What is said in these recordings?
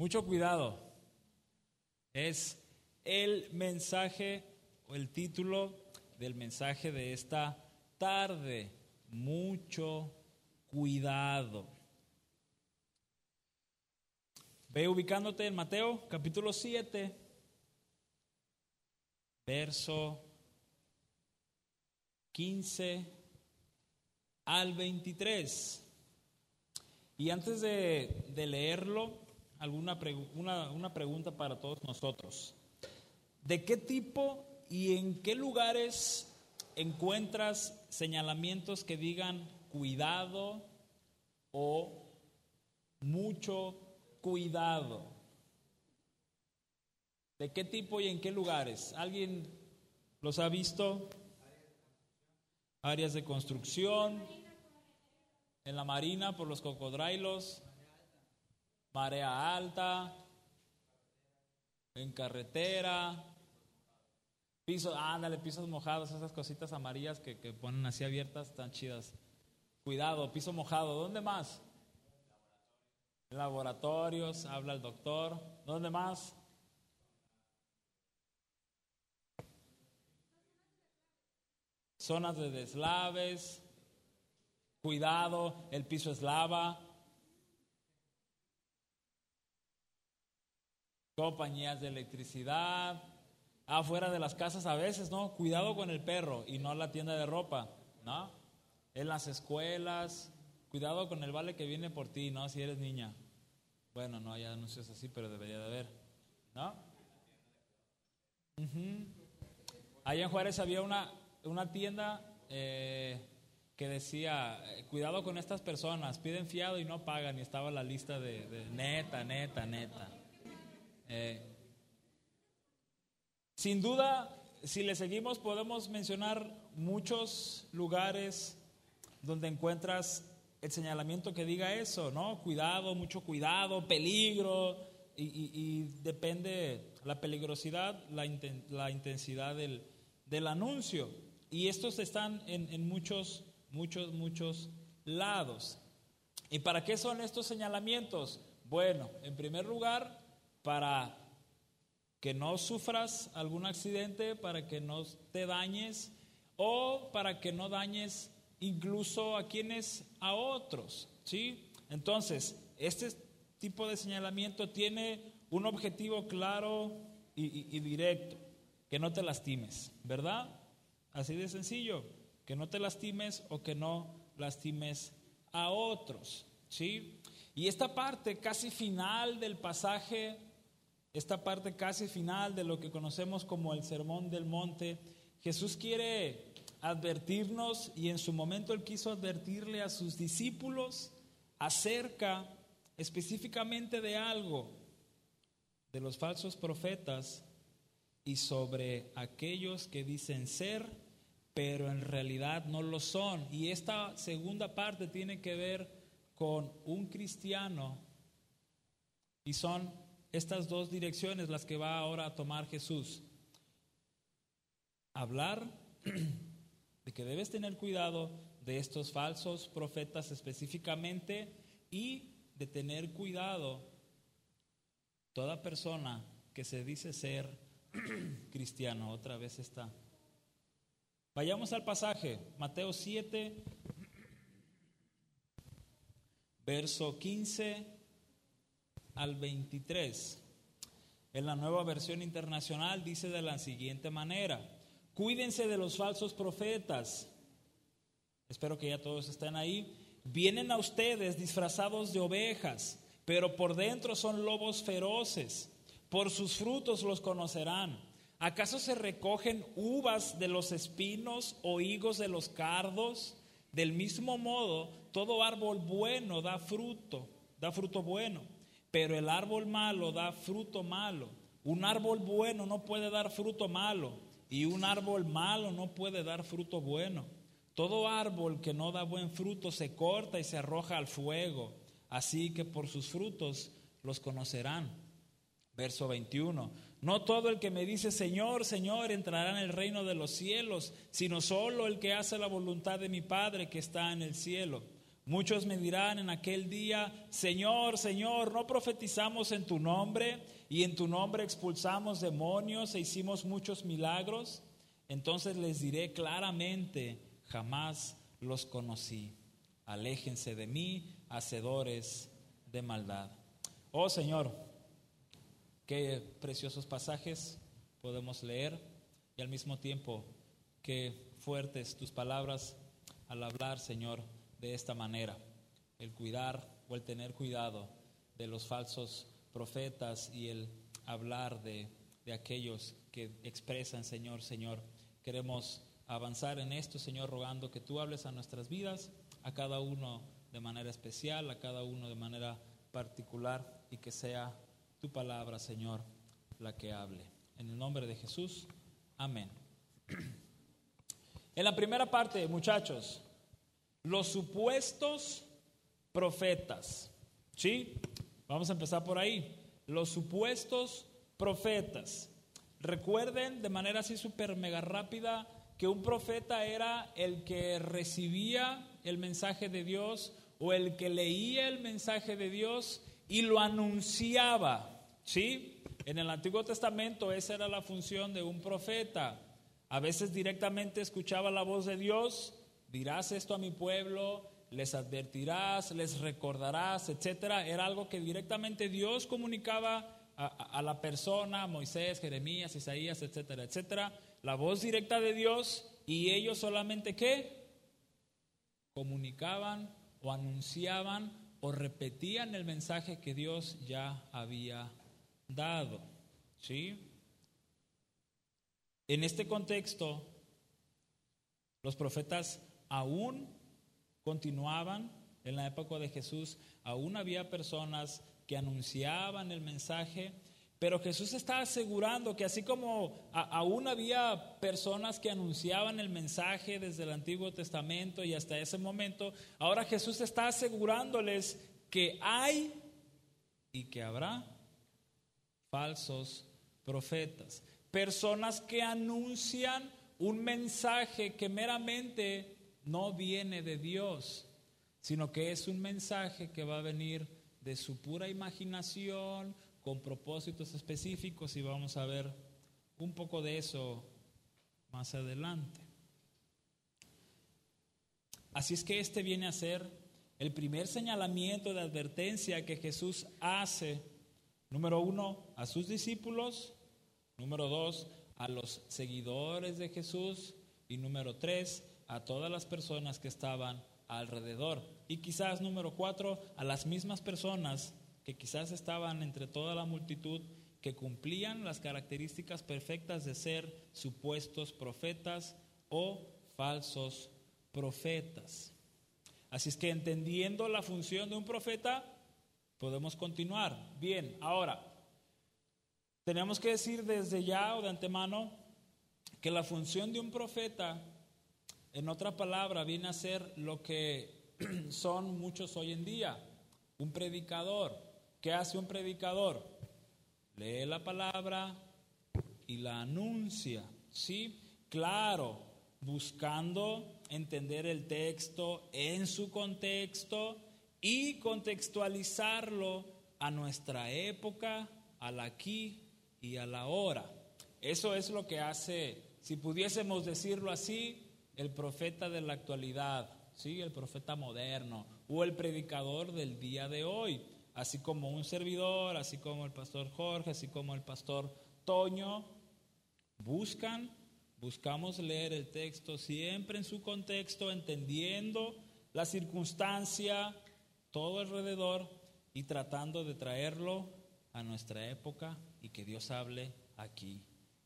Mucho cuidado. Es el mensaje o el título del mensaje de esta tarde. Mucho cuidado. Ve ubicándote en Mateo capítulo 7, verso 15 al 23. Y antes de, de leerlo, alguna una, una pregunta para todos nosotros. ¿De qué tipo y en qué lugares encuentras señalamientos que digan cuidado o mucho cuidado? ¿De qué tipo y en qué lugares? ¿Alguien los ha visto? Áreas de construcción, en la marina por los cocodrilos, marea alta, en carretera, pisos, ándale, pisos mojados, esas cositas amarillas que, que ponen así abiertas, tan chidas. Cuidado, piso mojado, ¿dónde más? Laboratorios, habla el doctor. ¿Dónde más? Zonas de deslaves. Cuidado, el piso es lava. Compañías de electricidad. Afuera de las casas a veces, ¿no? Cuidado con el perro y no la tienda de ropa, ¿no? En las escuelas, cuidado con el vale que viene por ti, ¿no? Si eres niña. Bueno, no hay anuncios así, pero debería de haber, ¿no? Allá en Juárez había una, una tienda eh, que decía, eh, cuidado con estas personas, piden fiado y no pagan, y estaba la lista de, neta, neta, neta. Eh, sin duda, si le seguimos, podemos mencionar muchos lugares donde encuentras el señalamiento que diga eso, ¿no? Cuidado, mucho cuidado, peligro, y, depende la peligrosidad, la, intensidad del, anuncio. Y estos están en, en muchos, muchos, muchos lados. ¿Y para qué son estos señalamientos? Bueno, en primer lugar, para que no sufras algún accidente, para que no te dañes o para que no dañes incluso a quienes, a otros, ¿sí? Entonces, este tipo de señalamiento tiene un objetivo claro y, directo, que no te lastimes, ¿verdad? Así de sencillo, que no te lastimes o que no lastimes a otros, ¿sí? Y esta parte casi final del pasaje, esta parte casi final de lo que conocemos como el Sermón del Monte, Jesús quiere advertirnos y en su momento él quiso advertirle a sus discípulos acerca específicamente de algo, de los falsos profetas y sobre aquellos que dicen ser, pero en realidad no lo son. Y esta segunda parte tiene que ver con un cristiano y son estas dos direcciones las que va ahora a tomar Jesús. Hablar de que debes tener cuidado de estos falsos profetas específicamente y de tener cuidado toda persona que se dice ser cristiano. Otra vez está. Vayamos al pasaje, Mateo 7, verso 15 al 23. En la nueva versión internacional dice de la siguiente manera. Cuídense de los falsos profetas. Espero que ya todos estén ahí. Vienen a ustedes disfrazados de ovejas, pero por dentro son lobos feroces. Por sus frutos los conocerán. ¿Acaso se recogen uvas de los espinos o higos de los cardos? Del mismo modo, todo árbol bueno da fruto, da fruto bueno, pero el árbol malo da fruto malo. Un árbol bueno no puede dar fruto malo y un árbol malo no puede dar fruto bueno. Todo árbol que no da buen fruto se corta y se arroja al fuego. Así que por sus frutos los conocerán. Verso 21. No todo el que me dice Señor, Señor entrará en el reino de los cielos, sino solo el que hace la voluntad de mi Padre que está en el cielo. Muchos me dirán en aquel día, Señor, Señor, ¿no profetizamos en tu nombre y en tu nombre expulsamos demonios e hicimos muchos milagros? Entonces les diré claramente, jamás los conocí. Aléjense de mí, hacedores de maldad. Oh Señor, qué preciosos pasajes podemos leer y al mismo tiempo qué fuertes tus palabras al hablar, Señor de esta manera, el cuidar o el tener cuidado de los falsos profetas y el hablar de, de aquellos que expresan, Señor, Señor. Queremos avanzar en esto, Señor, rogando que tú hables a nuestras vidas, a cada uno de manera especial, a cada uno de manera particular y que sea tu palabra, Señor, la que hable. En el nombre de Jesús, amén. En la primera parte, muchachos, los supuestos profetas. ¿Sí? Vamos a empezar por ahí. Los supuestos profetas. Recuerden de manera así súper mega rápida que un profeta era el que recibía el mensaje de Dios o el que leía el mensaje de Dios y lo anunciaba. ¿Sí? En el Antiguo Testamento esa era la función de un profeta. A veces directamente escuchaba la voz de Dios dirás esto a mi pueblo, les advertirás, les recordarás, etcétera. Era algo que directamente Dios comunicaba a, la persona, Moisés, Jeremías, Isaías, etcétera, etcétera. La voz directa de Dios y ellos solamente qué? Comunicaban o anunciaban o repetían el mensaje que Dios ya había dado. ¿Sí? En este contexto, los profetas aún continuaban en la época de Jesús, aún había personas que anunciaban el mensaje, pero Jesús está asegurando que así como aún había personas que anunciaban el mensaje desde el Antiguo Testamento y hasta ese momento, ahora Jesús está asegurándoles que hay y que habrá falsos profetas, personas que anuncian un mensaje que meramente no viene de Dios, sino que es un mensaje que va a venir de su pura imaginación, con propósitos específicos y vamos a ver un poco de eso más adelante. Así es que este viene a ser el primer señalamiento de advertencia que Jesús hace, número uno, a sus discípulos, número dos, a los seguidores de Jesús y número tres, a todas las personas que estaban alrededor. Y quizás, número cuatro, a las mismas personas que quizás estaban entre toda la multitud que cumplían las características perfectas de ser supuestos profetas o falsos profetas. Así es que entendiendo la función de un profeta, podemos continuar. Bien, ahora, tenemos que decir desde ya o de antemano que la función de un profeta en otra palabra, viene a ser lo que son muchos hoy en día, un predicador. ¿Qué hace un predicador? Lee la palabra y la anuncia, ¿sí? Claro, buscando entender el texto en su contexto y contextualizarlo a nuestra época, al aquí y a la hora. Eso es lo que hace, si pudiésemos decirlo así, el profeta de la actualidad, ¿sí? el profeta moderno o el predicador del día de hoy, así como un servidor, así como el pastor Jorge, así como el pastor Toño, buscan, buscamos leer el texto siempre en su contexto, entendiendo la circunstancia, todo alrededor y tratando de traerlo a nuestra época y que Dios hable aquí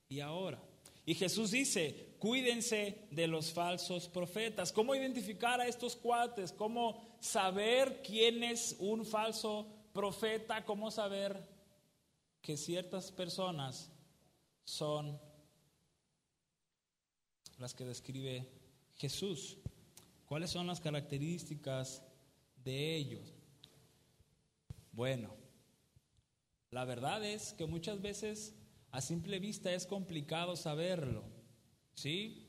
y ahora. Y Jesús dice, cuídense de los falsos profetas. ¿Cómo identificar a estos cuates? ¿Cómo saber quién es un falso profeta? ¿Cómo saber que ciertas personas son las que describe Jesús? ¿Cuáles son las características de ellos? Bueno, la verdad es que muchas veces a simple vista es complicado saberlo, ¿sí?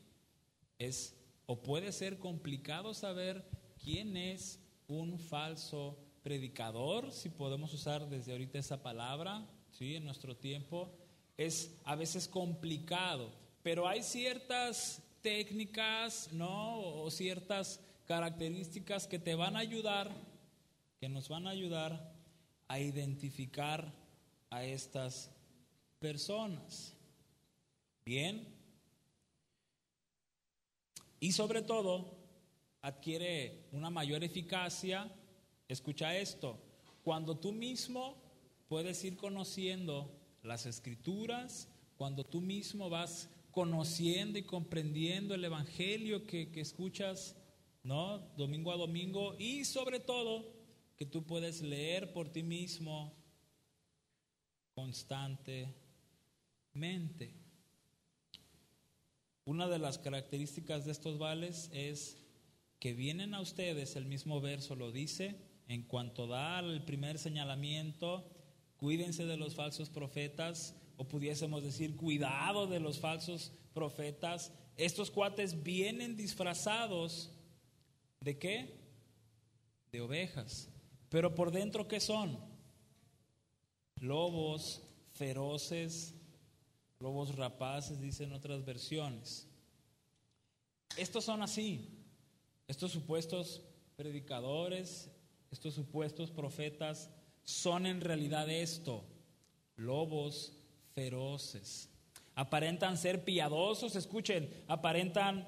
Es o puede ser complicado saber quién es un falso predicador, si podemos usar desde ahorita esa palabra, ¿sí? en nuestro tiempo, es a veces complicado, pero hay ciertas técnicas, ¿no? O ciertas características que te van a ayudar, que nos van a ayudar a identificar a estas personas. Bien. Y sobre todo, adquiere una mayor eficacia. Escucha esto, cuando tú mismo puedes ir conociendo las escrituras, cuando tú mismo vas conociendo y comprendiendo el Evangelio que, que escuchas, ¿no? Domingo a domingo y sobre todo que tú puedes leer por ti mismo constantemente. Una de las características de estos vales es que vienen a ustedes, el mismo verso lo dice, en cuanto da el primer señalamiento, cuídense de los falsos profetas, o pudiésemos decir, cuidado de los falsos profetas. Estos cuates vienen disfrazados de qué? De ovejas. Pero por dentro, ¿qué son? Lobos feroces, lobos rapaces, dicen otras versiones. Estos son así. Estos supuestos predicadores, estos supuestos profetas, son en realidad esto, lobos feroces. Aparentan ser piadosos, escuchen, aparentan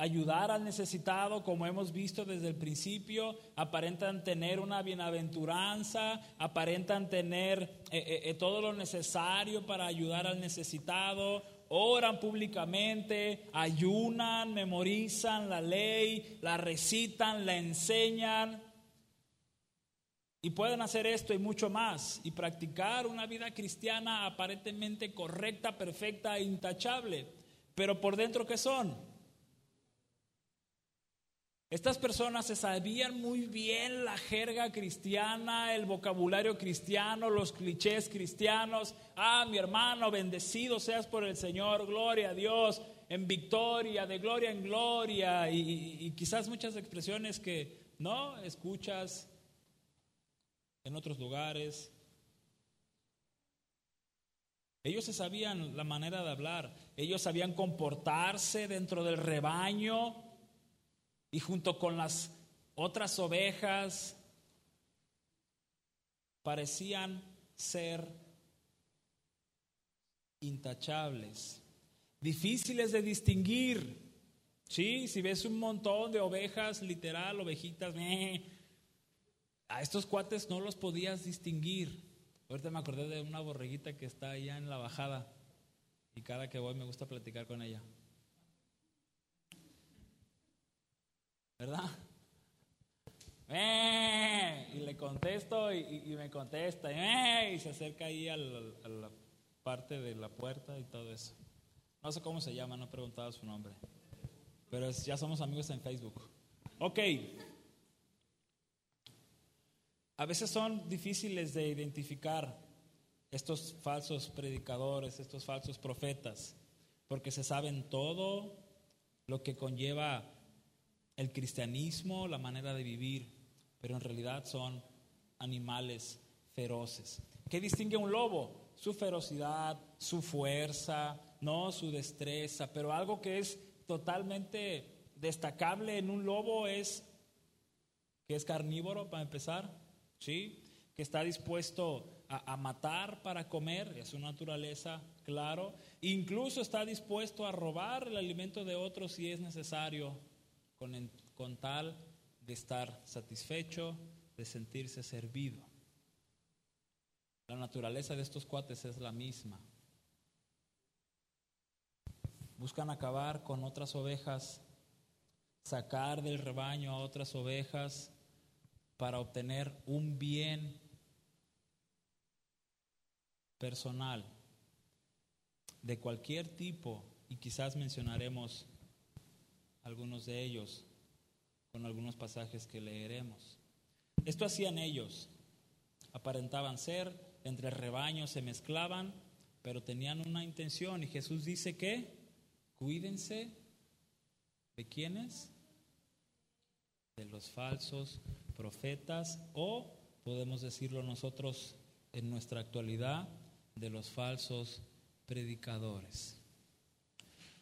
ayudar al necesitado, como hemos visto desde el principio, aparentan tener una bienaventuranza, aparentan tener eh, eh, eh, todo lo necesario para ayudar al necesitado, oran públicamente, ayunan, memorizan la ley, la recitan, la enseñan. Y pueden hacer esto y mucho más y practicar una vida cristiana aparentemente correcta, perfecta e intachable. Pero por dentro, ¿qué son? Estas personas se sabían muy bien la jerga cristiana, el vocabulario cristiano, los clichés cristianos. Ah, mi hermano, bendecido seas por el Señor, gloria a Dios, en victoria, de gloria en gloria. Y, quizás muchas expresiones que no escuchas en otros lugares. Ellos se sabían la manera de hablar, ellos sabían comportarse dentro del rebaño y junto con las otras ovejas parecían ser intachables, difíciles de distinguir. Sí, si ves un montón de ovejas, literal, ovejitas, a estos cuates no los podías distinguir. Ahorita me acordé de una borreguita que está allá en la bajada y cada que voy me gusta platicar con ella. ¿Verdad? y le contesto y, me contesta y se acerca ahí a la parte de la puerta y todo eso. No sé cómo se llama, no he preguntado su nombre, pero ya somos amigos en Facebook. Ok. A veces son difíciles de identificar estos falsos predicadores, estos falsos profetas, porque se saben todo lo que conlleva el cristianismo, la manera de vivir, pero en realidad son animales feroces. ¿Qué distingue un lobo? Su ferocidad, su fuerza, no su destreza, pero algo que es totalmente destacable en un lobo es que es carnívoro para empezar, ¿sí? Que está dispuesto a, a matar para comer, es su naturaleza, claro. Incluso está dispuesto a robar el alimento de otros si es necesario con, tal de estar satisfecho, de sentirse servido. La naturaleza de estos cuates es la misma. Buscan acabar con otras ovejas, sacar del rebaño a otras ovejas para obtener un bien personal de cualquier tipo, y quizás mencionaremos algunos de ellos con algunos pasajes que leeremos. Esto hacían ellos. Aparentaban ser, entre rebaños se mezclaban, pero tenían una intención. Y Jesús dice que cuídense de quiénes? De los falsos profetas o, podemos decirlo nosotros en nuestra actualidad, de los falsos predicadores.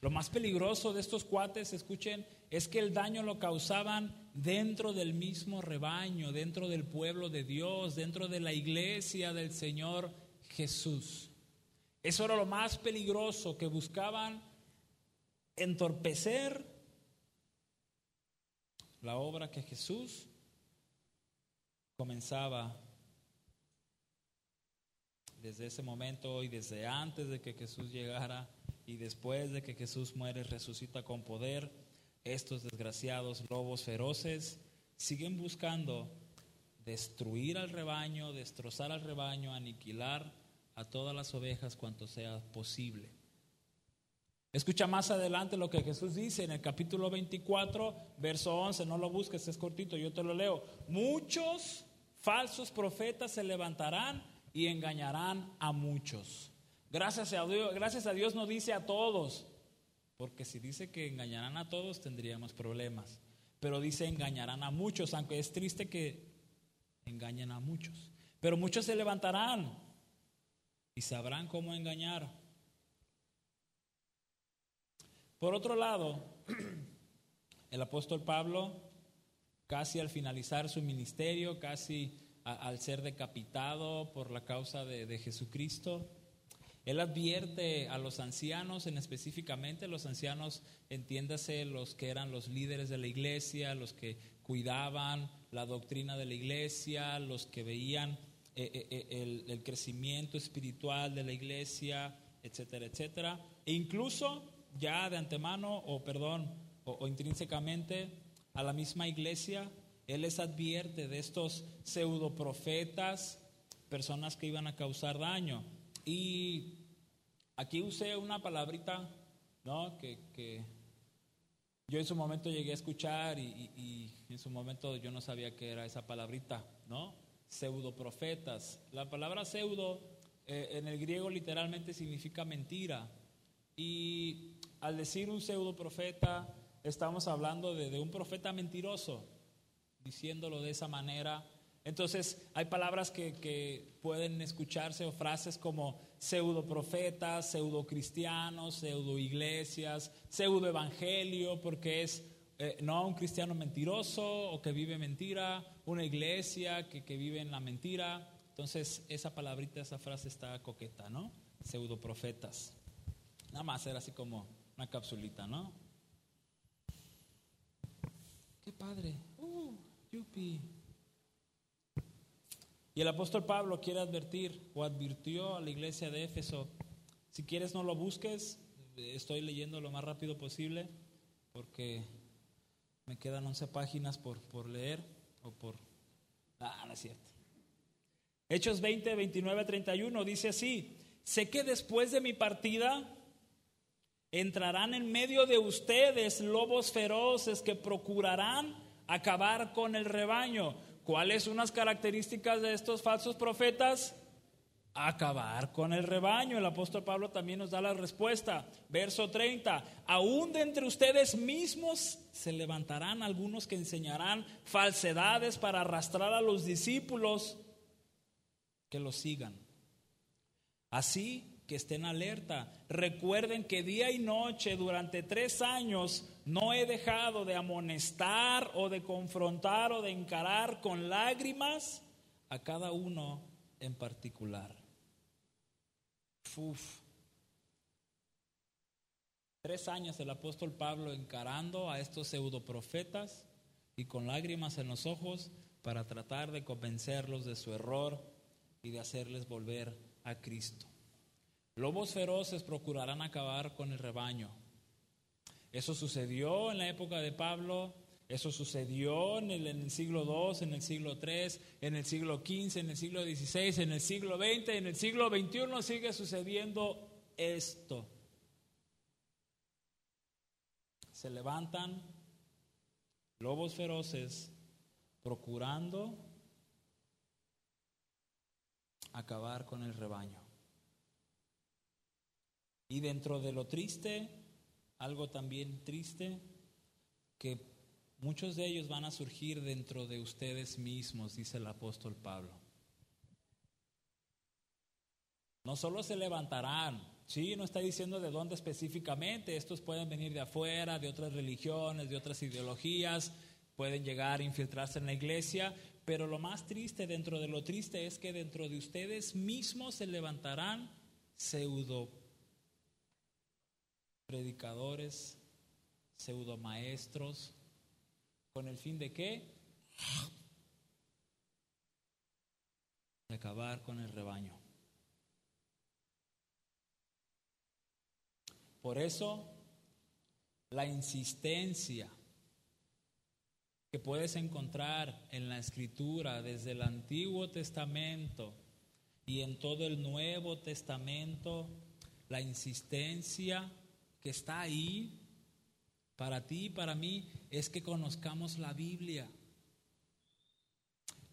Lo más peligroso de estos cuates, escuchen, es que el daño lo causaban dentro del mismo rebaño, dentro del pueblo de Dios, dentro de la iglesia del Señor Jesús. Eso era lo más peligroso, que buscaban entorpecer la obra que Jesús comenzaba desde ese momento y desde antes de que Jesús llegara y después de que Jesús muere resucita con poder, estos desgraciados lobos feroces siguen buscando destruir al rebaño, destrozar al rebaño, aniquilar a todas las ovejas cuanto sea posible. Escucha más adelante lo que Jesús dice en el capítulo 24, verso 11, no lo busques, es cortito, yo te lo leo. Muchos falsos profetas se levantarán y engañarán a muchos. Gracias a Dios, gracias a Dios no dice a todos, porque si dice que engañarán a todos tendríamos problemas. Pero dice engañarán a muchos, aunque es triste que engañen a muchos. Pero muchos se levantarán y sabrán cómo engañar. Por otro lado, el apóstol Pablo, casi al finalizar su ministerio, casi al ser decapitado por la causa de Jesucristo, él advierte a los ancianos, en específicamente los ancianos, entiéndase los que eran los líderes de la iglesia, los que cuidaban la doctrina de la iglesia, los que veían eh, eh, eh, el, crecimiento espiritual de la iglesia, etcétera, etcétera. E incluso ya de antemano, o perdón, o, o intrínsecamente a la misma iglesia, Él les advierte de estos pseudoprofetas, personas que iban a causar daño. Y Aquí usé una palabrita, ¿no? Que, yo en su momento llegué a escuchar y, en su momento yo no sabía qué era esa palabrita, ¿no? Pseudoprofetas. La palabra pseudo eh, en el griego literalmente significa mentira. Y al decir un pseudoprofeta, estamos hablando de, de un profeta mentiroso, diciéndolo de esa manera entonces hay palabras que, pueden escucharse o frases como pseudo profetas, pseudo cristianos, pseudo iglesias, pseudo evangelio, porque es eh, no un cristiano mentiroso o que vive mentira, una iglesia que, que vive en la mentira. Entonces esa palabrita, esa frase está coqueta, ¿no? Pseudo profetas. Nada más era así como una capsulita, ¿no? Qué padre. Uh, yupi. Y el apóstol Pablo quiere advertir o advirtió a la iglesia de Éfeso, si quieres no lo busques, estoy leyendo lo más rápido posible porque me quedan 11 páginas por, por leer o por... Ah, no es cierto. Hechos 20, 29, 31 dice así, sé que después de mi partida entrarán en medio de ustedes lobos feroces que procurarán acabar con el rebaño. ¿Cuáles son las características de estos falsos profetas? Acabar con el rebaño. El apóstol Pablo también nos da la respuesta. Verso 30. Aún de entre ustedes mismos se levantarán algunos que enseñarán falsedades para arrastrar a los discípulos que los sigan. Así que estén alerta. Recuerden que día y noche durante tres años no he dejado de amonestar o de confrontar o de encarar con lágrimas a cada uno en particular. Tres años el apóstol Pablo encarando a estos pseudoprofetas y con lágrimas en los ojos para tratar de convencerlos de su error y de hacerles volver a Cristo. Lobos feroces procurarán acabar con el rebaño. Eso sucedió en la época de Pablo, eso sucedió en el, siglo II, en el siglo III, en el siglo XV, en el siglo XVI, en el siglo XX, en el siglo XXI sigue sucediendo esto. Se levantan lobos feroces procurando acabar con el rebaño. Y dentro de lo triste, algo también triste, que muchos de ellos van a surgir dentro de ustedes mismos, dice el apóstol Pablo. No solo se levantarán, sí, no está diciendo de dónde específicamente, estos pueden venir de afuera, de otras religiones, de otras ideologías, pueden llegar a infiltrarse en la iglesia, pero lo más triste dentro de lo triste es que dentro de ustedes mismos se levantarán pseudo predicadores, pseudo maestros, con el fin de qué? De acabar con el rebaño. Por eso, la insistencia que puedes encontrar en la escritura desde el Antiguo Testamento y en todo el Nuevo Testamento, la insistencia que está ahí para ti y para mí es que conozcamos la Biblia.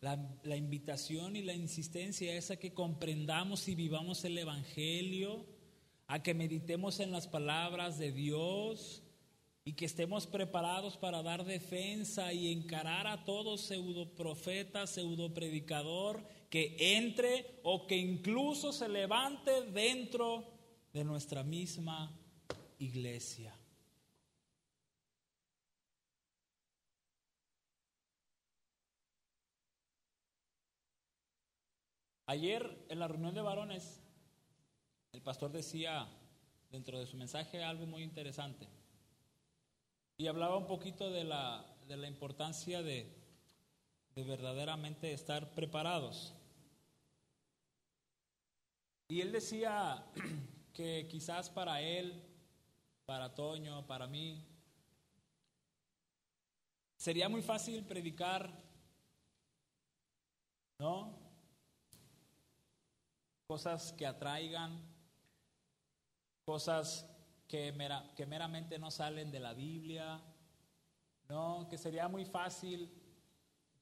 La, invitación y la insistencia es a que comprendamos y vivamos el Evangelio, a que meditemos en las palabras de Dios, y que estemos preparados para dar defensa y encarar a todo pseudo profeta, pseudo predicador que entre o que incluso se levante dentro de nuestra misma iglesia. Ayer en la reunión de varones, el pastor decía dentro de su mensaje algo muy interesante. Y hablaba un poquito de la, de la importancia de, de verdaderamente estar preparados. Y él decía que quizás para él, para Toño, para mí, sería muy fácil predicar, ¿no? Cosas que atraigan, cosas que, meramente no salen de la Biblia, ¿no? Que sería muy fácil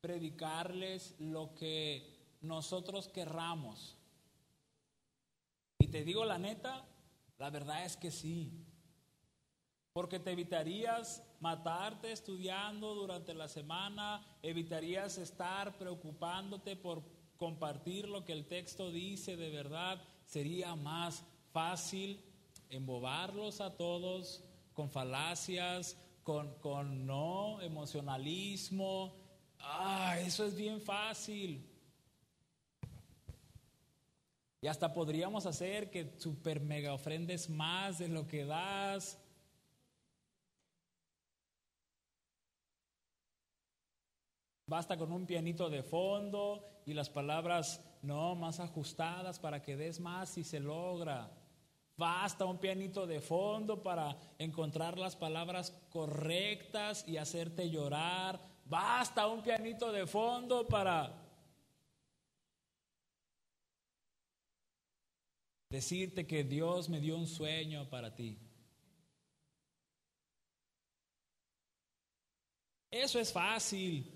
predicarles lo que nosotros querramos. Y te digo la neta, la verdad es que sí. Porque te evitarías matarte estudiando durante la semana, evitarías estar preocupándote por compartir lo que el texto dice de verdad, sería más fácil embobarlos a todos con falacias, con, con no emocionalismo. Ah, eso es bien fácil. Y hasta podríamos hacer que super mega ofrendes más de lo que das. Basta con un pianito de fondo y las palabras no más ajustadas para que des más y se logra. Basta un pianito de fondo para encontrar las palabras correctas y hacerte llorar. Basta un pianito de fondo para decirte que Dios me dio un sueño para ti. Eso es fácil.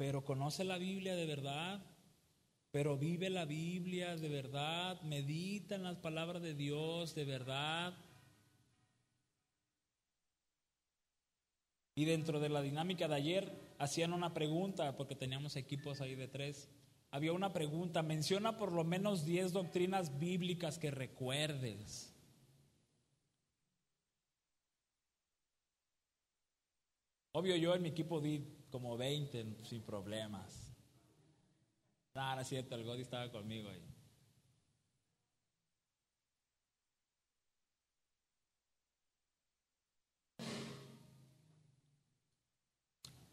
Pero conoce la Biblia de verdad pero vive la Biblia de verdad, medita en las palabras de Dios de verdad. Y dentro de la dinámica de ayer hacían una pregunta, porque teníamos equipos ahí de tres. Había una pregunta, menciona por lo menos 10 doctrinas bíblicas que recuerdes. Obvio yo en mi equipo di como 20 sin problemas. No, no es cierto, el Godi estaba conmigo ahí.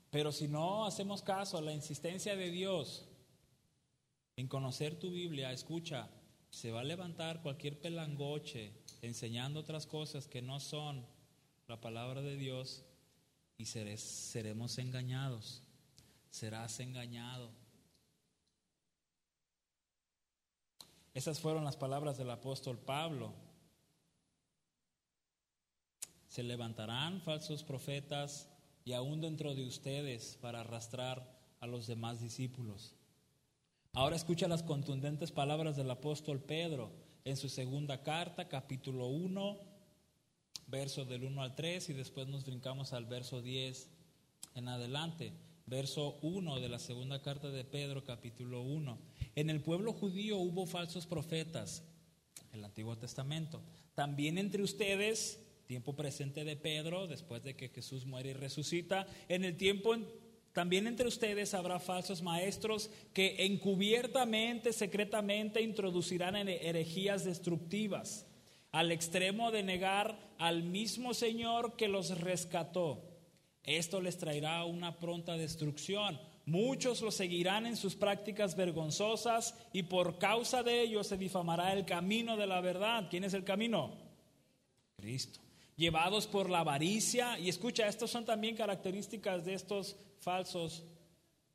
Pero si no hacemos caso a la insistencia de Dios en conocer tu Biblia, escucha, se va a levantar cualquier pelangoche enseñando otras cosas que no son la palabra de Dios y seremos engañados. Serás engañado. Esas fueron las palabras del apóstol Pablo. Se levantarán falsos profetas y aún dentro de ustedes para arrastrar a los demás discípulos. Ahora escucha las contundentes palabras del apóstol Pedro en su segunda carta, capítulo 1, verso del 1 al 3 y después nos brincamos al verso 10 en adelante. Verso 1 de la segunda carta de Pedro, capítulo 1. En el pueblo judío hubo falsos profetas, el Antiguo Testamento. También entre ustedes, tiempo presente de Pedro, después de que Jesús muere y resucita, en el tiempo también entre ustedes habrá falsos maestros que encubiertamente, secretamente introducirán herejías destructivas, al extremo de negar al mismo Señor que los rescató. Esto les traerá una pronta destrucción. Muchos lo seguirán en sus prácticas vergonzosas y por causa de ello se difamará el camino de la verdad. ¿Quién es el camino? Cristo llevados por la avaricia. Y escucha, estas son también características de estos falsos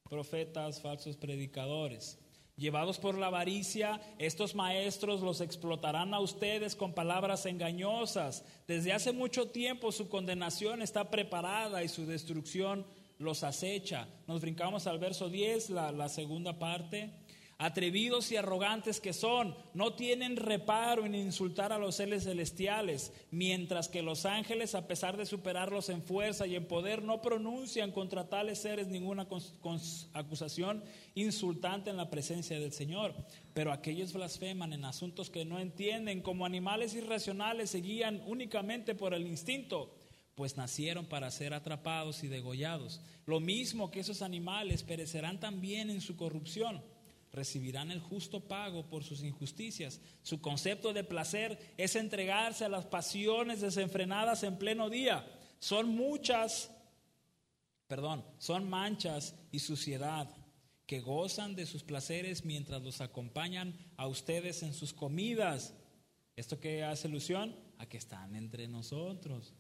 profetas, falsos predicadores. Llevados por la avaricia, estos maestros los explotarán a ustedes con palabras engañosas. Desde hace mucho tiempo su condenación está preparada y su destrucción los acecha. Nos brincamos al verso 10, la, la segunda parte atrevidos y arrogantes que son, no tienen reparo en insultar a los seres celestiales, mientras que los ángeles, a pesar de superarlos en fuerza y en poder, no pronuncian contra tales seres ninguna acusación insultante en la presencia del Señor. Pero aquellos blasfeman en asuntos que no entienden, como animales irracionales se guían únicamente por el instinto pues nacieron para ser atrapados y degollados. Lo mismo que esos animales perecerán también en su corrupción recibirán el justo pago por sus injusticias. Su concepto de placer es entregarse a las pasiones desenfrenadas en pleno día. Son muchas, perdón, son manchas y suciedad que gozan de sus placeres mientras los acompañan a ustedes en sus comidas. ¿Esto qué hace alusión? A que están entre nosotros.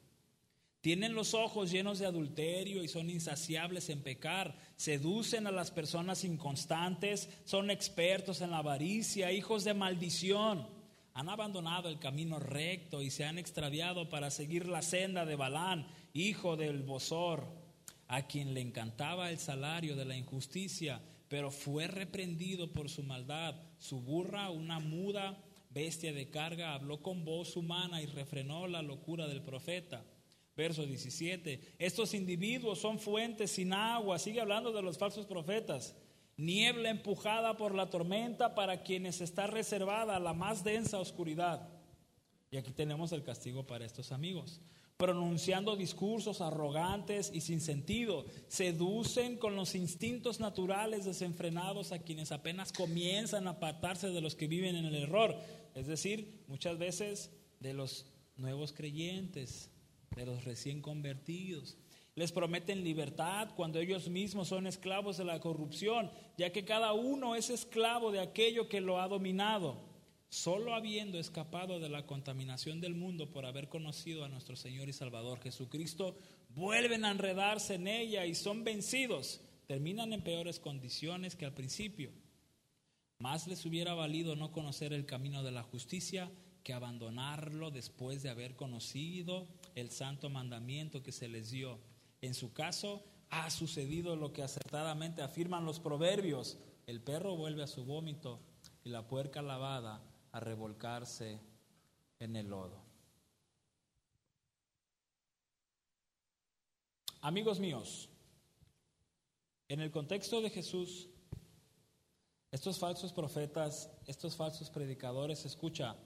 Tienen los ojos llenos de adulterio y son insaciables en pecar. Seducen a las personas inconstantes, son expertos en la avaricia, hijos de maldición. Han abandonado el camino recto y se han extraviado para seguir la senda de Balán, hijo del Bosor, a quien le encantaba el salario de la injusticia, pero fue reprendido por su maldad. Su burra, una muda bestia de carga, habló con voz humana y refrenó la locura del profeta. Verso 17. Estos individuos son fuentes sin agua. Sigue hablando de los falsos profetas. Niebla empujada por la tormenta para quienes está reservada la más densa oscuridad. Y aquí tenemos el castigo para estos amigos. Pronunciando discursos arrogantes y sin sentido, seducen con los instintos naturales desenfrenados a quienes apenas comienzan a apartarse de los que viven en el error. Es decir, muchas veces de los nuevos creyentes, de los recién convertidos. Les prometen libertad cuando ellos mismos son esclavos de la corrupción, ya que cada uno es esclavo de aquello que lo ha dominado, solo habiendo escapado de la contaminación del mundo por haber conocido a nuestro Señor y Salvador Jesucristo, vuelven a enredarse en ella y son vencidos, terminan en peores condiciones que al principio. Más les hubiera valido no conocer el camino de la justicia que abandonarlo después de haber conocido el santo mandamiento que se les dio. En su caso, ha sucedido lo que acertadamente afirman los proverbios. El perro vuelve a su vómito y la puerca lavada a revolcarse en el lodo. Amigos míos, en el contexto de Jesús, estos falsos profetas, estos falsos predicadores, escucha,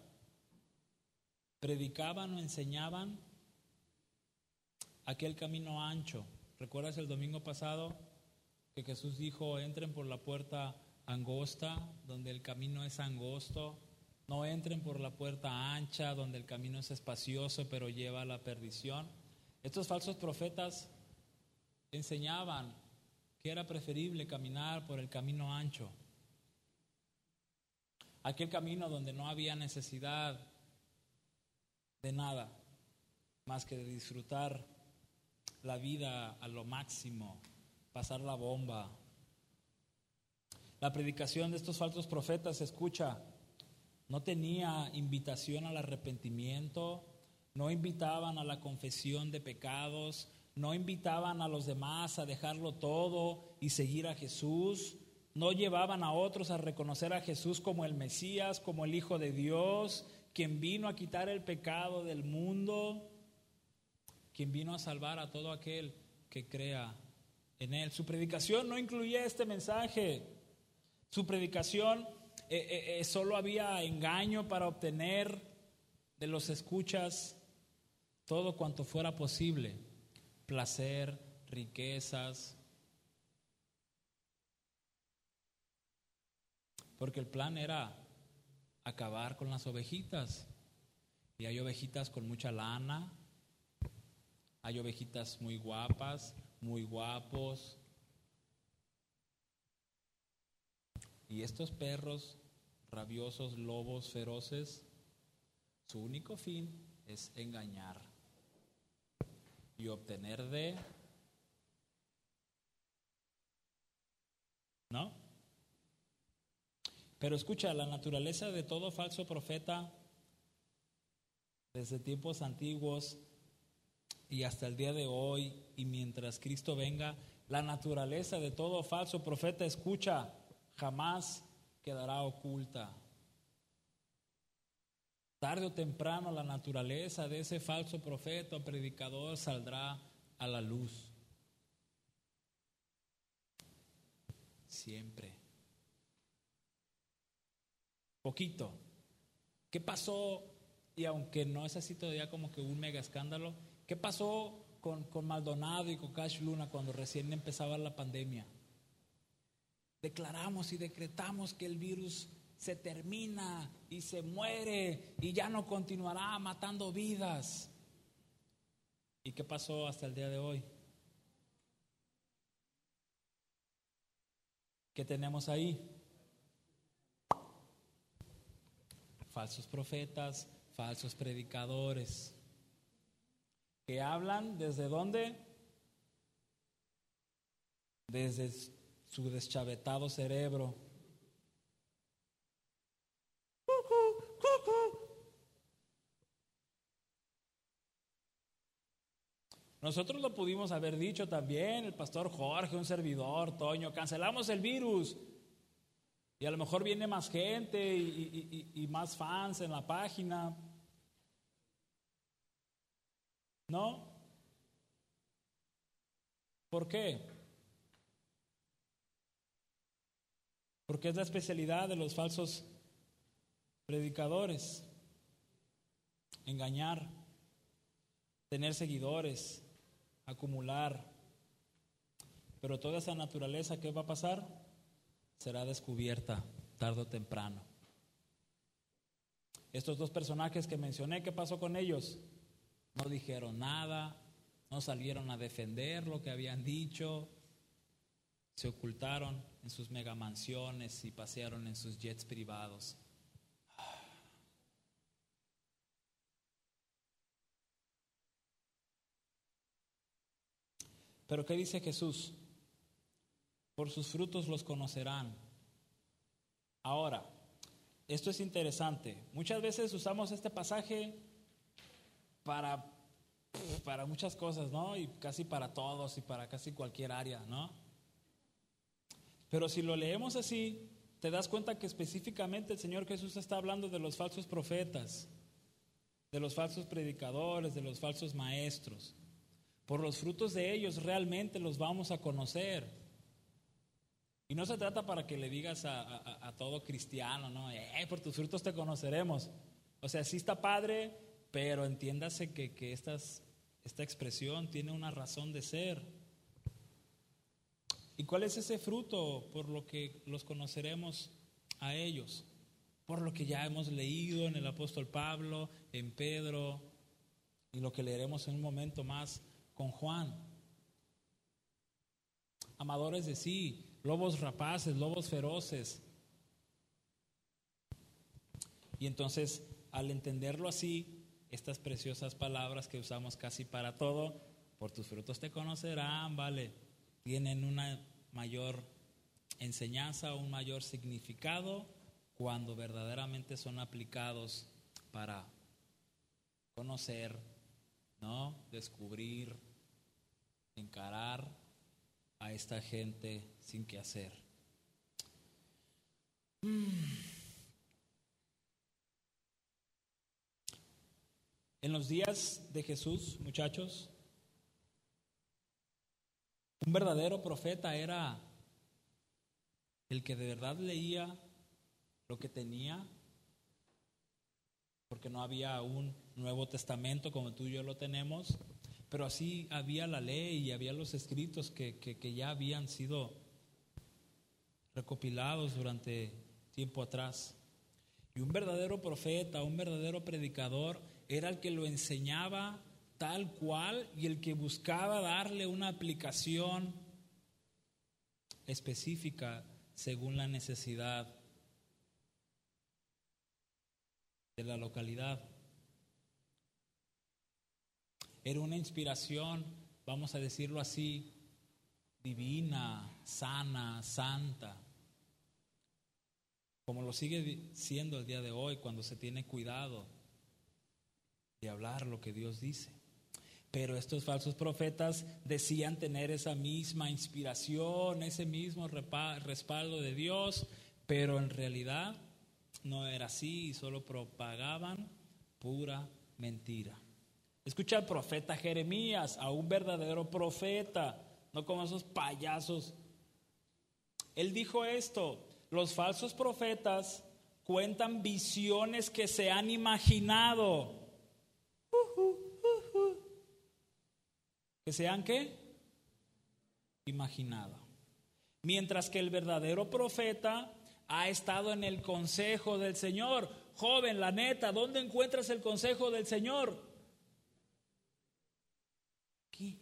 predicaban o enseñaban aquel camino ancho. ¿Recuerdas el domingo pasado que Jesús dijo, entren por la puerta angosta, donde el camino es angosto? No entren por la puerta ancha, donde el camino es espacioso, pero lleva a la perdición. Estos falsos profetas enseñaban que era preferible caminar por el camino ancho, aquel camino donde no había necesidad de nada más que de disfrutar la vida a lo máximo, pasar la bomba. La predicación de estos falsos profetas, escucha, no tenía invitación al arrepentimiento, no invitaban a la confesión de pecados, no invitaban a los demás a dejarlo todo y seguir a Jesús, no llevaban a otros a reconocer a Jesús como el Mesías, como el Hijo de Dios, quien vino a quitar el pecado del mundo. quien vino a salvar a todo aquel que crea en Él. Su predicación no incluía este mensaje. Su predicación eh, eh, eh, solo había engaño para obtener de los escuchas todo cuanto fuera posible. Placer, riquezas. Porque el plan era acabar con las ovejitas. Y hay ovejitas con mucha lana, hay ovejitas muy guapas, muy guapos. Y estos perros rabiosos, lobos feroces, su único fin es engañar y obtener de... ¿No? Pero escucha, la naturaleza de todo falso profeta desde tiempos antiguos y hasta el día de hoy y mientras Cristo venga, la naturaleza de todo falso profeta, escucha, jamás quedará oculta. Tarde o temprano la naturaleza de ese falso profeta o predicador saldrá a la luz. Siempre. Poquito. ¿Qué pasó? Y aunque no es así todavía como que un mega escándalo, ¿Qué pasó con, con Maldonado y con Cash Luna cuando recién empezaba la pandemia? Declaramos y decretamos que el virus se termina y se muere y ya no continuará matando vidas. ¿Y qué pasó hasta el día de hoy? ¿Qué tenemos ahí? Falsos profetas, falsos predicadores que hablan desde dónde? Desde su deschavetado cerebro. Nosotros lo pudimos haber dicho también, el pastor Jorge, un servidor, Toño, cancelamos el virus. Y a lo mejor viene más gente y, más fans en la página. ¿No? ¿Por qué? Porque es la especialidad de los falsos predicadores. Engañar, tener seguidores, acumular. Pero toda esa naturaleza, ¿qué va a pasar? Será descubierta tarde o temprano. Estos dos personajes que mencioné, ¿qué pasó con ellos? no dijeron nada, no salieron a defender lo que habían dicho, se ocultaron en sus megamansiones y pasearon en sus jets privados. Pero ¿qué dice Jesús? Por sus frutos los conocerán. Ahora, esto es interesante. Muchas veces usamos este pasaje para, para muchas cosas, ¿no? Y casi para todos y para casi cualquier área, ¿no? Pero si lo leemos así, te das cuenta que específicamente el Señor Jesús está hablando de los falsos profetas, de los falsos predicadores, de los falsos maestros. Por los frutos de ellos realmente los vamos a conocer. Y no se trata para que le digas a, todo cristiano, ¿no? Eh, por tus frutos te conoceremos. O sea, sí está padre pero entiéndase que, que esta expresión tiene una razón de ser. ¿Y cuál es ese fruto por lo que los conoceremos a ellos? Por lo que ya hemos leído en el apóstol Pablo, en Pedro, y lo que leeremos en un momento más con Juan. Amadores de sí, lobos rapaces, lobos feroces. Y entonces, al entenderlo así, estas preciosas palabras que usamos casi para todo, por tus frutos te conocerán, ¿vale? Tienen una mayor enseñanza, un mayor significado cuando verdaderamente son aplicados para conocer, ¿no? Descubrir, encarar a esta gente sin que hacer. Mm. En los días de Jesús, muchachos, Un verdadero profeta era el que de verdad leía lo que tenía, porque no había un Nuevo Testamento como tú y yo lo tenemos, pero así había la ley y había los escritos que, que ya habían sido recopilados durante tiempo atrás. Y un verdadero profeta, un verdadero predicador, era el que lo enseñaba tal cual y el que buscaba darle una aplicación específica según la necesidad de la localidad. Era una inspiración, vamos a decirlo así, divina, sana, santa, como lo sigue siendo el día de hoy cuando se tiene cuidado de hablar lo que Dios dice. Pero estos falsos profetas decían tener esa misma inspiración, ese mismo respaldo de Dios, pero en realidad no era así y solo propagaban pura mentira. Escucha al profeta Jeremías, a un verdadero profeta, no como esos payasos. Él dijo esto, los falsos profetas cuentan visiones que se han imaginado. ¿Que sean qué? Imaginado. Mientras que el verdadero profeta ha estado en el consejo del Señor. Joven, la neta, ¿dónde encuentras el consejo del Señor? Aquí.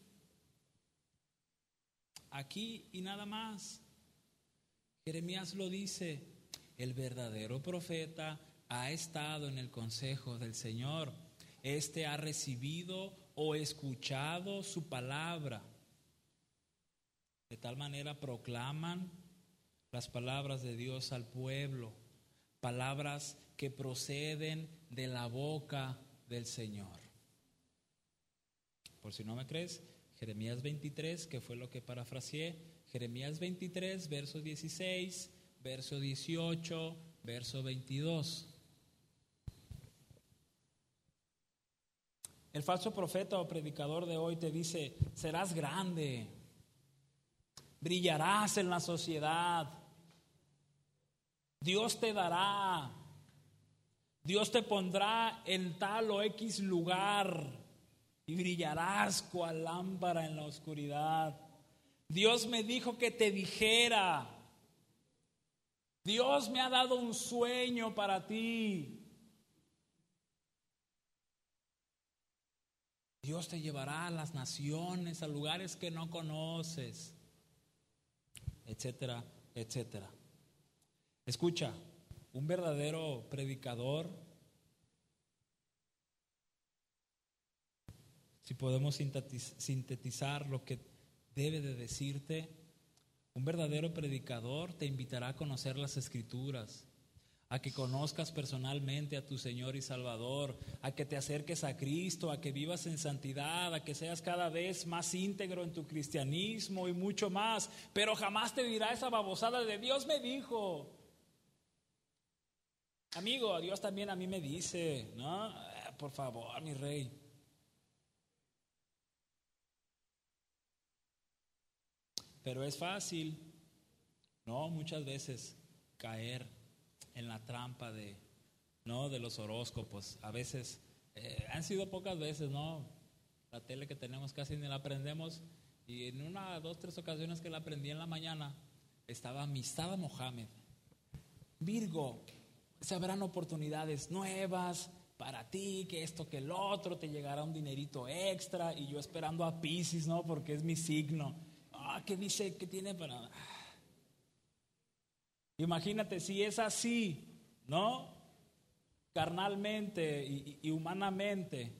Aquí y nada más. Jeremías lo dice, el verdadero profeta ha estado en el consejo del Señor. Este ha recibido o escuchado su palabra. De tal manera proclaman las palabras de Dios al pueblo, palabras que proceden de la boca del Señor. Por si no me crees, Jeremías 23, que fue lo que parafraseé, Jeremías 23, verso 16, verso 18, verso 22. El falso profeta o predicador de hoy te dice, serás grande, brillarás en la sociedad, Dios te dará, Dios te pondrá en tal o X lugar y brillarás cual lámpara en la oscuridad. Dios me dijo que te dijera, Dios me ha dado un sueño para ti. Dios te llevará a las naciones, a lugares que no conoces, etcétera, etcétera. Escucha, un verdadero predicador, si podemos sintetizar lo que debe de decirte, un verdadero predicador te invitará a conocer las escrituras, a que conozcas personalmente a tu Señor y Salvador, a que te acerques a Cristo, a que vivas en santidad, a que seas cada vez más íntegro en tu cristianismo y mucho más, pero jamás te dirá esa babosada de Dios me dijo. Amigo, Dios también a mí me dice, ¿no? Eh, por favor, mi rey. Pero es fácil, ¿no? Muchas veces caer en la trampa de, ¿no? De los horóscopos. A veces, eh, han sido pocas veces, ¿no? La tele que tenemos casi ni la aprendemos. Y en una, dos, tres ocasiones que la aprendí en la mañana, estaba Mistada Mohamed. Virgo, se habrán oportunidades nuevas para ti, que esto, que el otro, te llegará un dinerito extra y yo esperando a Pisces, ¿no? Porque es mi signo. Ah, ¿qué dice? ¿Qué tiene para...? Imagínate si es así, ¿no? Carnalmente y, humanamente.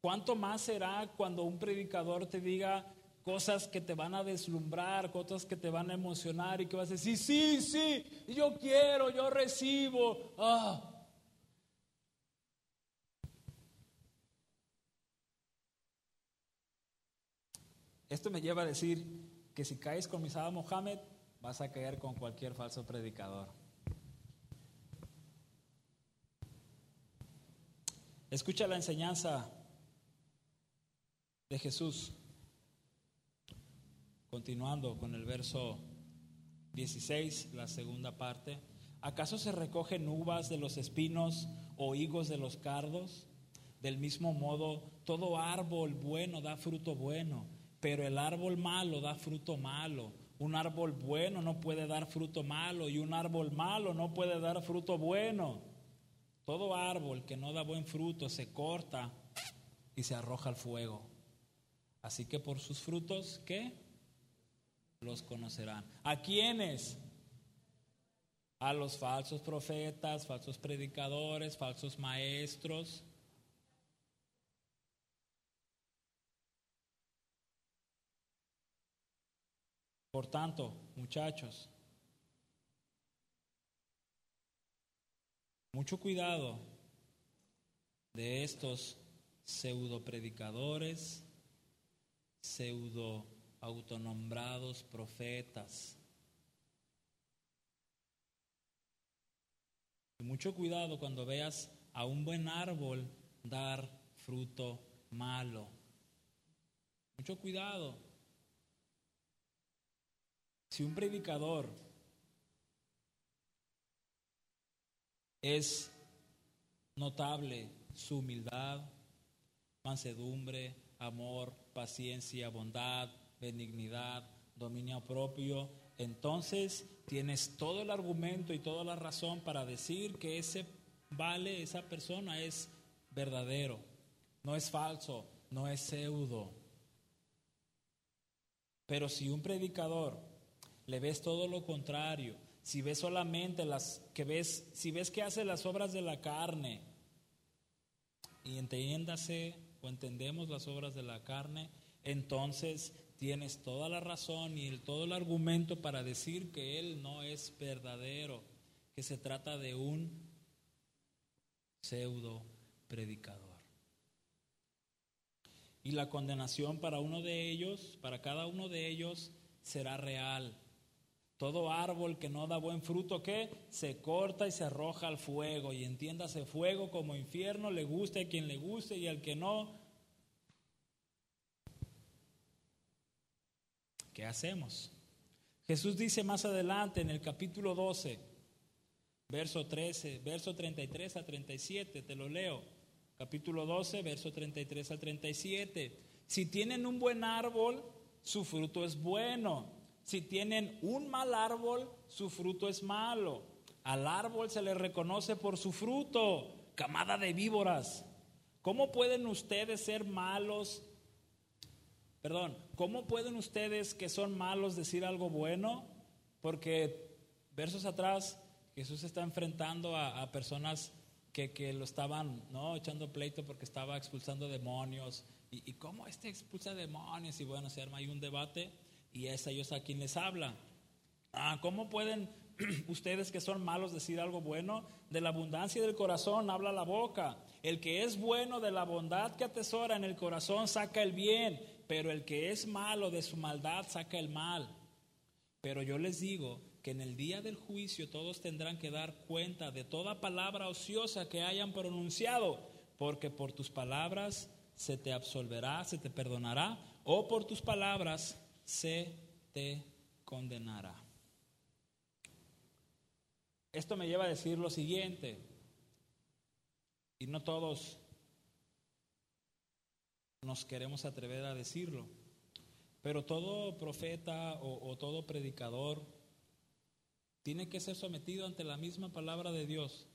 ¿Cuánto más será cuando un predicador te diga, cosas que te van a deslumbrar, cosas que te van a emocionar y que vas a decir, sí, sí, yo quiero, yo recibo. Ah. Esto me lleva a decir que si caes con Misada Mohammed, vas a caer con cualquier falso predicador. Escucha la enseñanza de Jesús. Continuando con el verso 16, la segunda parte. ¿Acaso se recogen uvas de los espinos o higos de los cardos? Del mismo modo, todo árbol bueno da fruto bueno, pero el árbol malo da fruto malo. Un árbol bueno no puede dar fruto malo y un árbol malo no puede dar fruto bueno. Todo árbol que no da buen fruto se corta y se arroja al fuego. Así que por sus frutos, ¿qué? Los conocerán. ¿A quiénes? A los falsos profetas, falsos predicadores, falsos maestros. Por tanto, muchachos, mucho cuidado de estos pseudo predicadores, pseudo autonombrados profetas. mucho cuidado cuando veas a un buen árbol dar fruto malo. Mucho cuidado. Si un predicador es notable su humildad, mansedumbre, amor, paciencia, bondad, benignidad, dominio propio, entonces tienes todo el argumento y toda la razón para decir que ese vale, esa persona es verdadero, no es falso, no es pseudo. Pero si un predicador le ves todo lo contrario, si ves solamente las que ves, si ves que hace las obras de la carne, y entiéndase o entendemos las obras de la carne, entonces tienes toda la razón y todo el argumento para decir que Él no es verdadero, que se trata de un pseudo predicador. Y la condenación para uno de ellos, para cada uno de ellos, será real. Todo árbol que no da buen fruto, ¿qué? Se corta y se arroja al fuego. Y entiéndase fuego como infierno, le guste a quien le guste y al que no. ¿Qué hacemos? Jesús dice más adelante en el capítulo 12, verso 13, verso 33 a 37, te lo leo. Capítulo 12, verso 33 a 37. Si tienen un buen árbol, su fruto es bueno si tienen un mal árbol, su fruto es malo. Al árbol se le reconoce por su fruto, camada de víboras. ¿Cómo pueden ustedes ser malos? Perdón, ¿cómo pueden ustedes que son malos decir algo bueno? Porque versos atrás Jesús está enfrentando a, personas que, lo estaban ¿no? echando pleito porque estaba expulsando demonios. ¿Y, y cómo este expulsa demonios? Y bueno, se arma ahí un debate y es a ellos a quien les habla. Ah, ¿Cómo pueden ustedes que son malos decir algo bueno? De la abundancia del corazón habla la boca. El que es bueno de la bondad que atesora en el corazón saca el bien, pero el que es malo de su maldad saca el mal. Pero yo les digo que en el día del juicio todos tendrán que dar cuenta de toda palabra ociosa que hayan pronunciado, porque por tus palabras se te absolverá, se te perdonará, o por tus palabras se te condenará. Esto me lleva a decir lo siguiente, y no todos nos queremos atrever a decirlo, pero todo profeta o, todo predicador tiene que ser sometido ante la misma palabra de Dios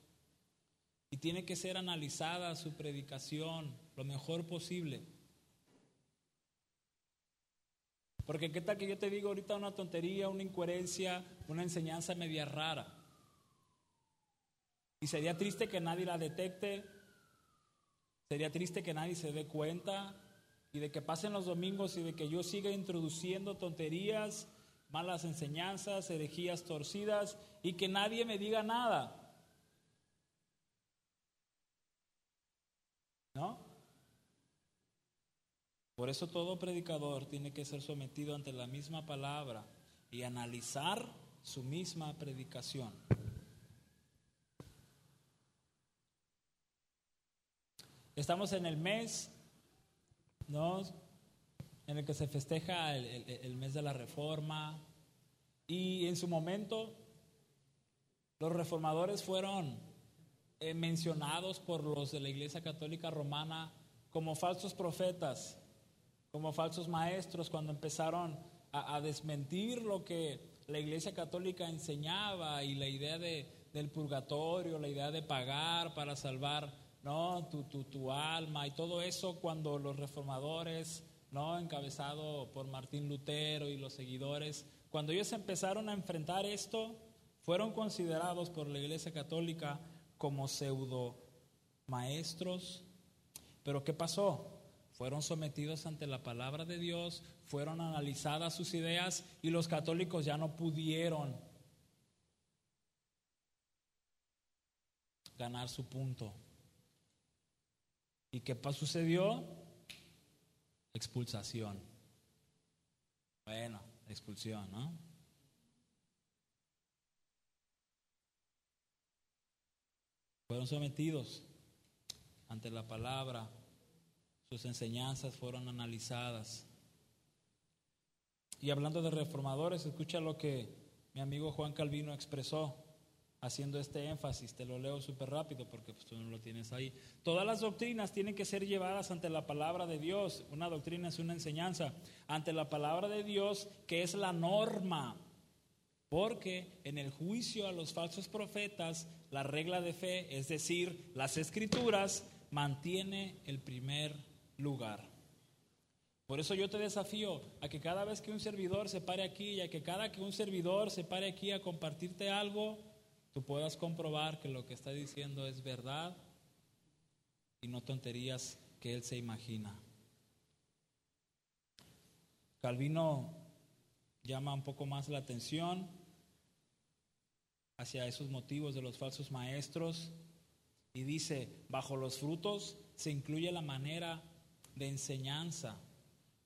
y tiene que ser analizada su predicación lo mejor posible. Porque qué tal que yo te digo ahorita una tontería, una incoherencia, una enseñanza media rara. Y sería triste que nadie la detecte, sería triste que nadie se dé cuenta y de que pasen los domingos y de que yo siga introduciendo tonterías, malas enseñanzas, herejías torcidas y que nadie me diga nada. ¿No? Por eso todo predicador tiene que ser sometido ante la misma palabra y analizar su misma predicación. Estamos en el mes, ¿no? en el que se festeja el, mes de la reforma. Y en su momento, los reformadores fueron eh, mencionados por los de la Iglesia Católica Romana como falsos profetas, como falsos maestros, cuando empezaron a, desmentir lo que la Iglesia Católica enseñaba y la idea de, del purgatorio, la idea de pagar para salvar ¿no? tu, tu, tu alma y todo eso cuando los reformadores, ¿no? encabezado por Martín Lutero y los seguidores, cuando ellos empezaron a enfrentar esto, fueron considerados por la Iglesia Católica como pseudo maestros. Pero ¿qué pasó? Fueron sometidos ante la palabra de Dios, fueron analizadas sus ideas y los católicos ya no pudieron ganar su punto. ¿Y qué sucedió? Expulsación. Bueno, expulsión, ¿no? Fueron sometidos ante la palabra, sus enseñanzas fueron analizadas. Y hablando de reformadores, escucha lo que mi amigo Juan Calvino expresó haciendo este énfasis. Te lo leo súper rápido porque pues, tú no lo tienes ahí. Todas las doctrinas tienen que ser llevadas ante la palabra de Dios. Una doctrina es una enseñanza. Ante la palabra de Dios, que es la norma. Porque en el juicio a los falsos profetas, la regla de fe, es decir, las escrituras, mantiene el primer lugar. Por eso yo te desafío a que cada vez que un servidor se pare aquí y a que cada que un servidor se pare aquí a compartirte algo, tú puedas comprobar que lo que está diciendo es verdad y no tonterías que él se imagina. Calvino llama un poco más la atención hacia esos motivos de los falsos maestros y dice, bajo los frutos se incluye la manera de enseñanza,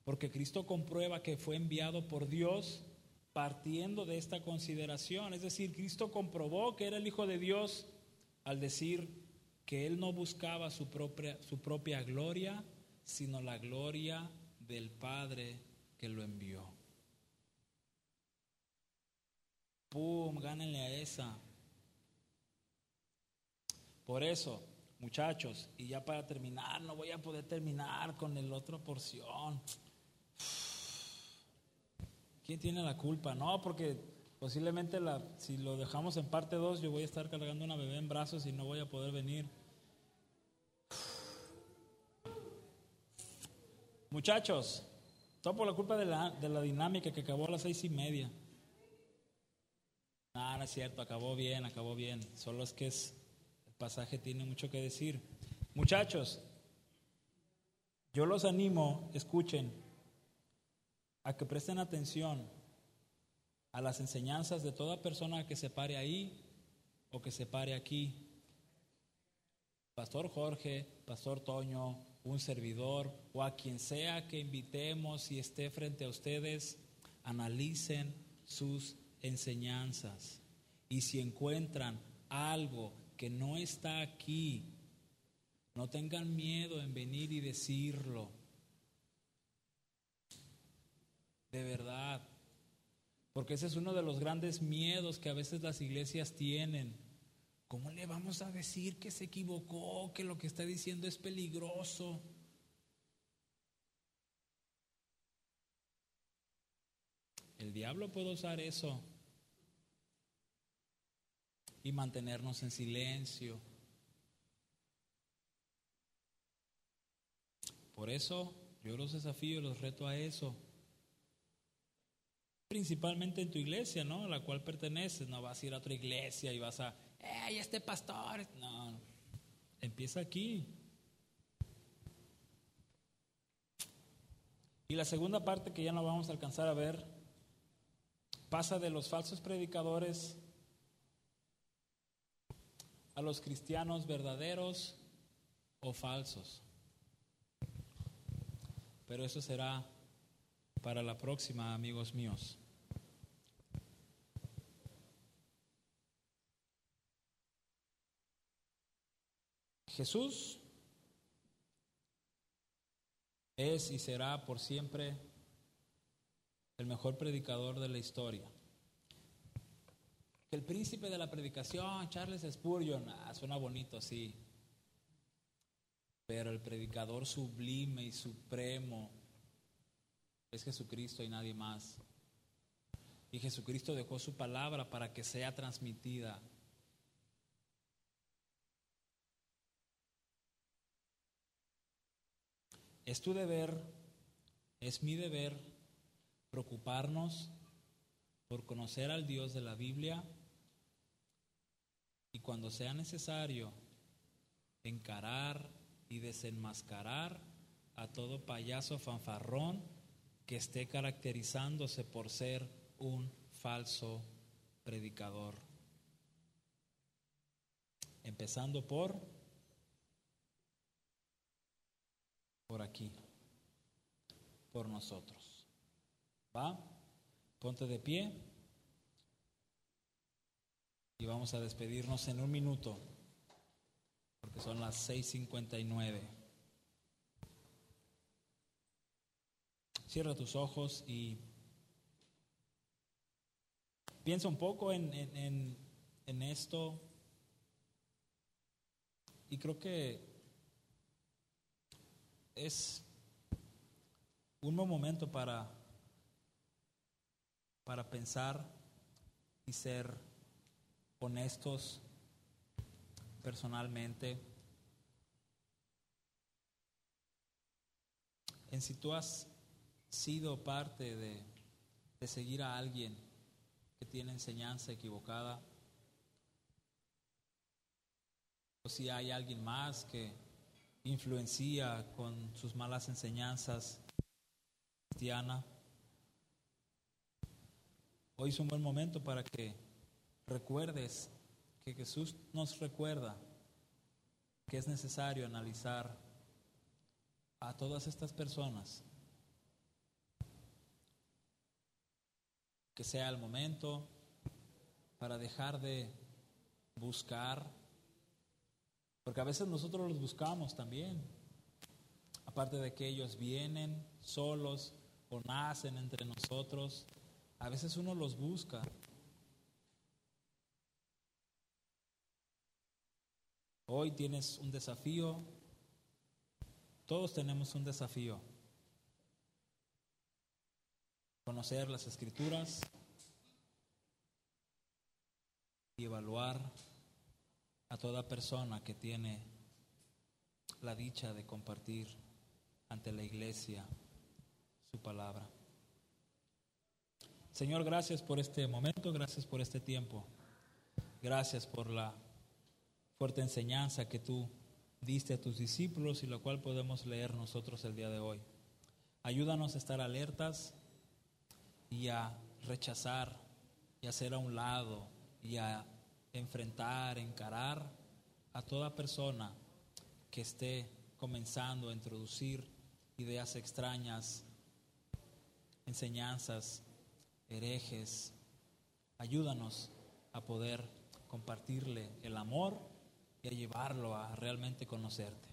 porque Cristo comprueba que fue enviado por Dios partiendo de esta consideración. Es decir, Cristo comprobó que era el Hijo de Dios al decir que Él no buscaba su propia, su propia gloria, sino la gloria del Padre que lo envió. ¡Pum! Gánenle a esa. Por eso, muchachos, y ya para terminar, no voy a poder terminar con el otra porción. ¿Quién tiene la culpa? No, porque posiblemente la, si lo dejamos en parte 2, yo voy a estar cargando una bebé en brazos y no voy a poder venir. Muchachos, todo por la culpa de la, de la dinámica que acabó a las seis y media. No, no es cierto, acabó bien, acabó bien. Solo es que es, pasaje tiene mucho que decir. Muchachos, yo los animo, escuchen, a que presten atención a las enseñanzas de toda persona que se pare ahí o que se pare aquí. Pastor Jorge, Pastor Toño, un servidor o a quien sea que invitemos y esté frente a ustedes, analicen sus enseñanzas. Y si encuentran algo que no está aquí, no tengan miedo en venir y decirlo de verdad. Porque ese es uno de los grandes miedos que a veces las iglesias tienen. ¿Cómo le vamos a decir que se equivocó, que lo que está diciendo es peligroso? El diablo puede usar eso y mantenernos en silencio. Por eso yo los desafío los reto a eso principalmente en tu iglesia, ¿no? A la cual perteneces. No vas a ir a otra iglesia y vas a, ¡Ey, este pastor! No, empieza aquí. Y la segunda parte que ya no vamos a alcanzar a ver pasa de los falsos predicadores a los cristianos verdaderos o falsos. Pero eso será para la próxima, amigos míos. Jesús es y será por siempre el mejor predicador de la historia. El príncipe de la predicación, Charles Spurgeon, ah, suena bonito, sí. Pero el predicador sublime y supremo es Jesucristo y nadie más. Y Jesucristo dejó su palabra para que sea transmitida. Es tu deber, es mi deber preocuparnos por conocer al Dios de la Biblia y cuando sea necesario encarar y desenmascarar a todo payaso fanfarrón que esté caracterizándose por ser un falso predicador. Empezando por por aquí, por nosotros. ¿Va? Ponte de pie y vamos a despedirnos en un minuto, porque son las 6.59. Cierra tus ojos y piensa un poco en, en, en, esto. Y creo que es un buen momento para, para pensar y ser honestos personalmente. En si tú has sido parte de, seguir a alguien que tiene enseñanza equivocada, o si hay alguien más que influencia con sus malas enseñanzas cristiana. Hoy es un buen momento para que recuerdes que Jesús nos recuerda que es necesario analizar a todas estas personas. Que sea el momento para dejar de buscar porque a veces nosotros los buscamos también. Aparte de que ellos vienen solos o nacen entre nosotros, a veces uno los busca. Hoy tienes un desafío, todos tenemos un desafío. Conocer las escrituras y evaluar a toda persona que tiene la dicha de compartir ante la iglesia su palabra. Señor, gracias por este momento, gracias por este tiempo, gracias por la fuerte enseñanza que tú diste a tus discípulos y la cual podemos leer nosotros el día de hoy. Ayúdanos a estar alertas y a rechazar y a hacer a un lado y a enfrentar, encarar a toda persona que esté comenzando a introducir ideas extrañas, enseñanzas, herejes. Ayúdanos a poder compartirle el amor y a llevarlo a realmente conocerte.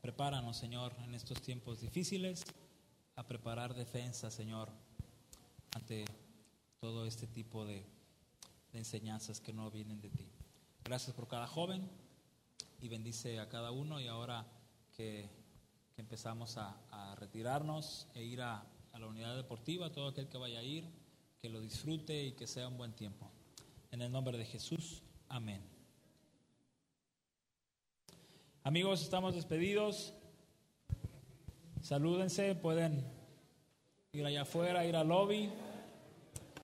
Prepáranos, Señor, en estos tiempos difíciles, a preparar defensa, Señor, ante todo este tipo de enseñanzas que no vienen de ti. Gracias por cada joven y bendice a cada uno y ahora que, empezamos a, retirarnos e ir a, a la unidad deportiva, todo aquel que vaya a ir, que lo disfrute y que sea un buen tiempo. En el nombre de Jesús, amén. Amigos, estamos despedidos. Salúdense, pueden ir allá afuera, ir al lobby.